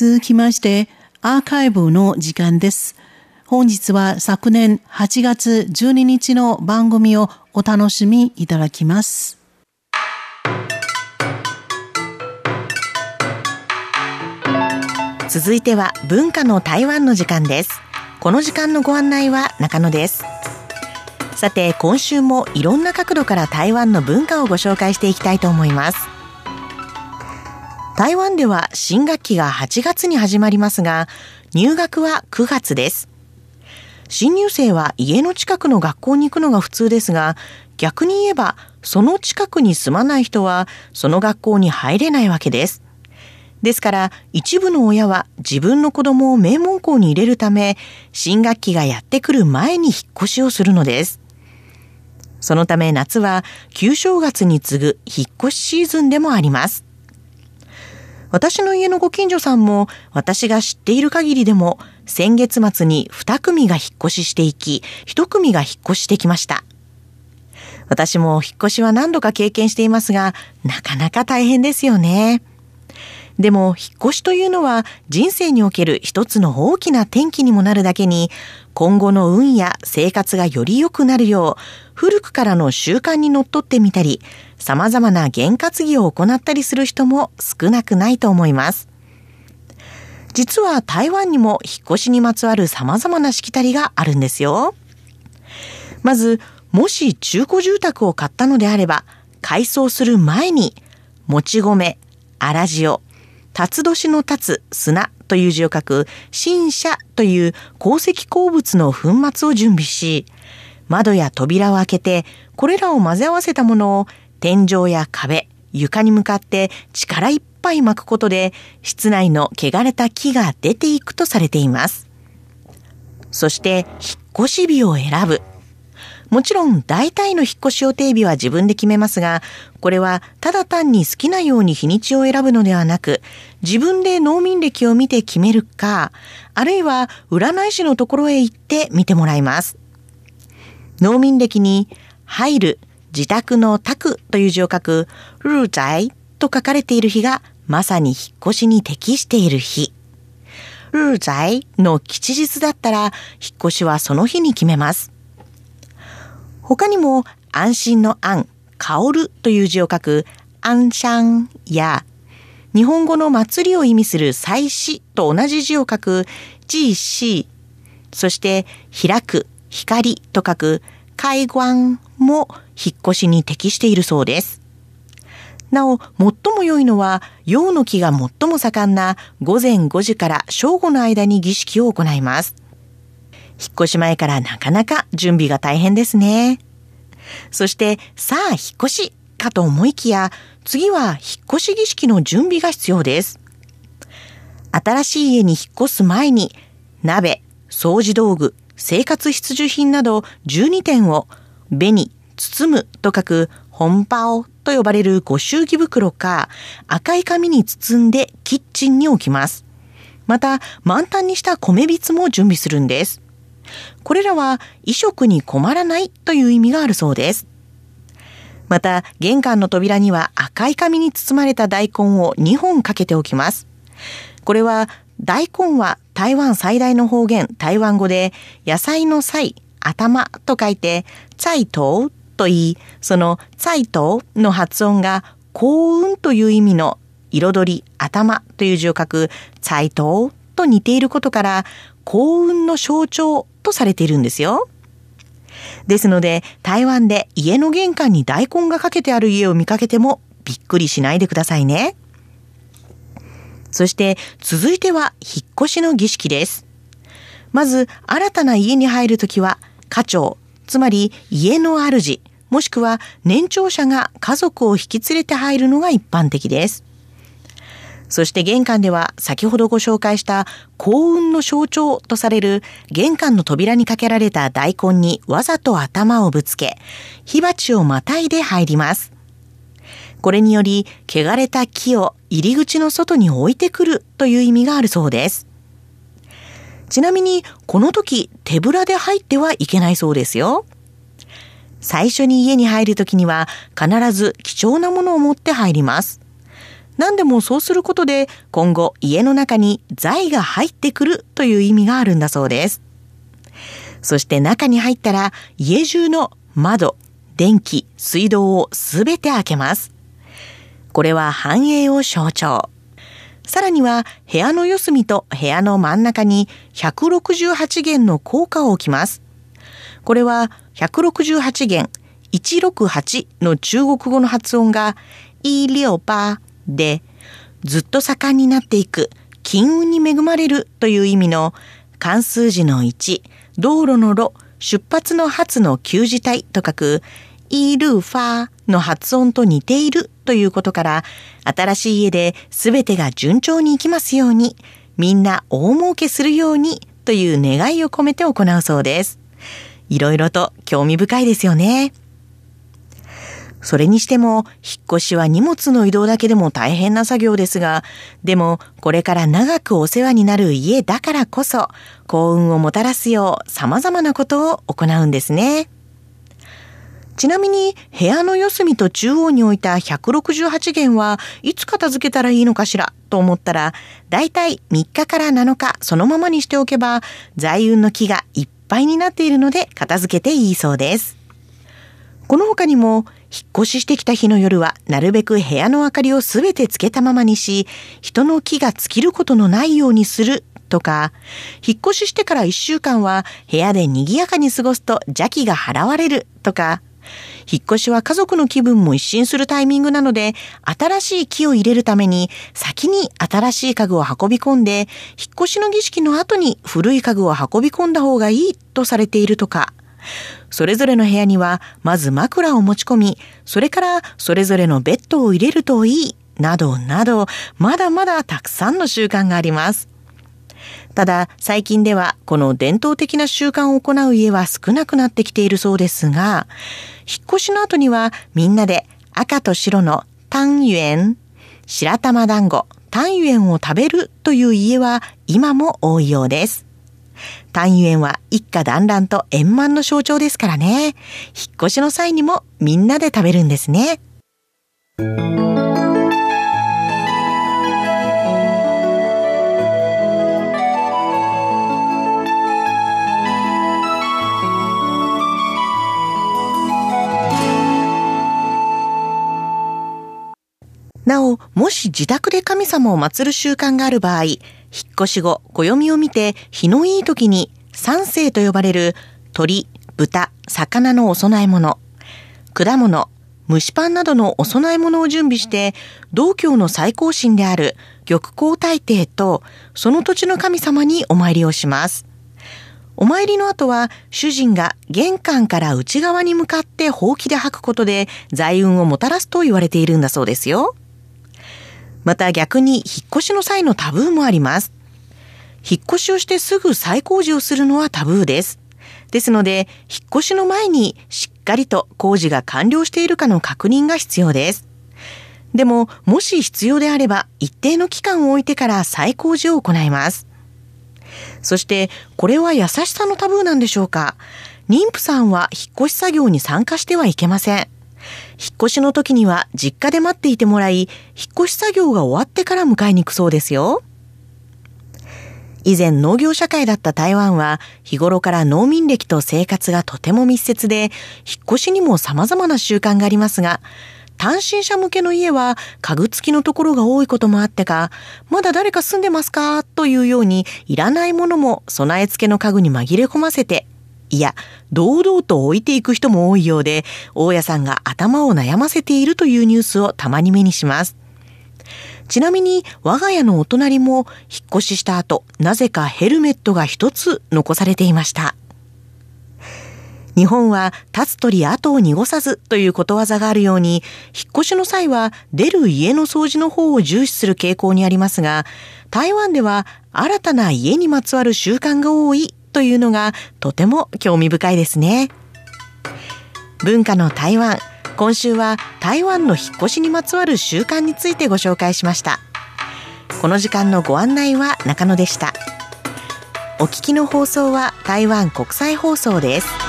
続きまして、アーカイブの時間です。本日は昨年8月12日の番組をお楽しみいただきます。続いては文化の台湾の時間です。この時間のご案内は中野です。さて、今週もいろんな角度から台湾の文化をご紹介していきたいと思います。台湾では新学期が8月に始まりますが、入学は9月です。新入生は家の近くの学校に行くのが普通ですが、逆に言えば、その近くに住まない人は、その学校に入れないわけです。ですから、一部の親は自分の子供を名門校に入れるため、新学期がやってくる前に引っ越しをするのです。そのため夏は旧正月に次ぐ引っ越しシーズンでもあります。私の家のご近所さんも私が知っている限りでも先月末に2組が引っ越ししていき、1組が引っ越してきました。私も引っ越しは何度か経験していますが、なかなか大変ですよね。でも、引っ越しというのは人生における一つの大きな転機にもなるだけに、今後の運や生活がより良くなるよう、古くからの習慣にのっとってみたり、様々な験担ぎを行ったりする人も少なくないと思います。実は台湾にも引っ越しにまつわる様々なしきたりがあるんですよ。まず、もし中古住宅を買ったのであれば、改装する前に、もち米、粗塩、辰年の立つ砂という字を書く新車という鉱石鉱物の粉末を準備し、窓や扉を開けて、これらを混ぜ合わせたものを天井や壁、床に向かって力いっぱい巻くことで、室内の汚れた木が出ていくとされています。そして、引っ越し日を選ぶ。もちろん大体の引っ越し予定日は自分で決めますが、これはただ単に好きなように日にちを選ぶのではなく、自分で農民歴を見て決めるか、あるいは占い師のところへ行って見てもらいます。農民歴に、入る、自宅の宅という字を書く、ルーザイと書かれている日が、まさに引っ越しに適している日。ルーザイの吉日だったら、引っ越しはその日に決めます。他にも安心の安、香るという字を書く安シャンや日本語の祭りを意味する祭祀と同じ字を書くジーシー、そして開く、光と書く海岸も引っ越しに適しているそうです。なお、最も良いのは、陽の木が最も盛んな午前5時から正午の間に儀式を行います。引っ越し前からなかなか準備が大変ですね。そして、さあ引っ越しかと思いきや、次は引っ越し儀式の準備が必要です。新しい家に引っ越す前に、鍋、掃除道具、生活必需品など12点を、紅、包むと書く本パオと呼ばれるご祝儀袋か赤い紙に包んでキッチンに置きます。また満タンにした米びつも準備するんです。これらは衣食に困らないという意味があるそうです。また、玄関の扉には赤い紙に包まれた大根を2本かけておきます。これは、大根は台湾最大の方言、台湾語で、野菜の菜、頭と書いて、菜頭と言い、その菜頭の発音が幸運という意味の彩り、頭という字を書く菜頭と似ていることから、幸運の象徴とされているんですよ。ですので、台湾で家の玄関に大根がかけてある家を見かけてもびっくりしないでくださいね。そして続いては引っ越しの儀式です。まず新たな家に入るときは家長、つまり家の主、もしくは年長者が家族を引き連れて入るのが一般的です。そして玄関では先ほどご紹介した幸運の象徴とされる玄関の扉にかけられた大根にわざと頭をぶつけ、火鉢をまたいで入ります。これにより、汚れた木を入り口の外に置いてくるという意味があるそうです。ちなみに、この時、手ぶらで入ってはいけないそうですよ。最初に家に入るときには、必ず貴重なものを持って入ります。何でもそうすることで今後家の中に財が入ってくるという意味があるんだそうです。そして中に入ったら家中の窓、電気、水道をすべて開けます。これは繁栄を象徴。さらには部屋の四隅と部屋の真ん中に168弦の効果を置きます。これは168弦168の中国語の発音がイリオパでずっと盛んになっていく金運に恵まれるという意味の関数字の1、道路の路、出発の発の旧字体と書くイルファーの発音と似ているということから、新しい家で全てが順調にいきますように、みんな大儲けするようにという願いを込めて行うそうです。いろいろと興味深いですよね。それにしても、引っ越しは荷物の移動だけでも大変な作業ですが、でも、これから長くお世話になる家だからこそ、幸運をもたらすよう様々なことを行うんですね。ちなみに、部屋の四隅と中央に置いた168弦はいつ片付けたらいいのかしらと思ったら、だいたい3日から7日そのままにしておけば、財運の木がいっぱいになっているので片付けていいそうです。この他にも、引っ越ししてきた日の夜は、なるべく部屋の明かりをすべてつけたままにし、人の気が尽きることのないようにするとか、引っ越ししてから1週間は部屋で賑やかに過ごすと邪気が払われるとか、引っ越しは家族の気分も一新するタイミングなので、新しい木を入れるために、先に新しい家具を運び込んで、引っ越しの儀式の後に古い家具を運び込んだ方がいいとされているとか、それぞれの部屋には、まず枕を持ち込み、それからそれぞれのベッドを入れるといい、などなど、まだまだたくさんの習慣があります。ただ、最近ではこの伝統的な習慣を行う家は少なくなってきているそうですが、引っ越しの後にはみんなで赤と白の単元、白玉団子、単元を食べるという家は今も多いようです。単元は一家団らんと円満の象徴ですからね。引っ越しの際にもみんなで食べるんですね。自宅で神様を祀る習慣がある場合、引っ越し後、暦を見て、日のいい時に、三世と呼ばれる鳥、豚、魚のお供え物、果物、蒸しパンなどのお供え物を準備して、道教の最高神である玉皇大帝と、その土地の神様にお参りをします。お参りの後は、主人が玄関から内側に向かってほうきで吐くことで財運をもたらすと言われているんだそうですよ。また逆に引っ越しの際のタブーもあります。引っ越しをしてすぐ再工事をするのはタブーです。ですので、引っ越しの前にしっかりと工事が完了しているかの確認が必要です。でも、もし必要であれば、一定の期間を置いてから再工事を行います。そして、これは優しさのタブーなんでしょうか妊婦さんは引っ越し作業に参加してはいけません。引っ越しの時には実家で待っていてもらい、引っ越し作業が終わってから迎えに行くそうですよ。以前農業社会だった台湾は日頃から農民歴と生活がとても密接で、引っ越しにも様々な習慣がありますが、単身者向けの家は家具付きのところが多いこともあってか、まだ誰か住んでますか？というようにいらないものも備え付けの家具に紛れ込ませていや、堂々と置いていく人も多いようで、大家さんが頭を悩ませているというニュースをたまに目にします。ちなみに、我が家のお隣も引っ越しした後、なぜかヘルメットが一つ残されていました。日本は立つ鳥後を濁さずということわざがあるように、引っ越しの際は出る家の掃除の方を重視する傾向にありますが、台湾では新たな家にまつわる習慣が多いというのがとても興味深いですね。文化の台湾。今週は台湾の引っ越しにまつわる習慣についてご紹介しました。この時間のご案内は中野でした。お聞きの放送は台湾国際放送です。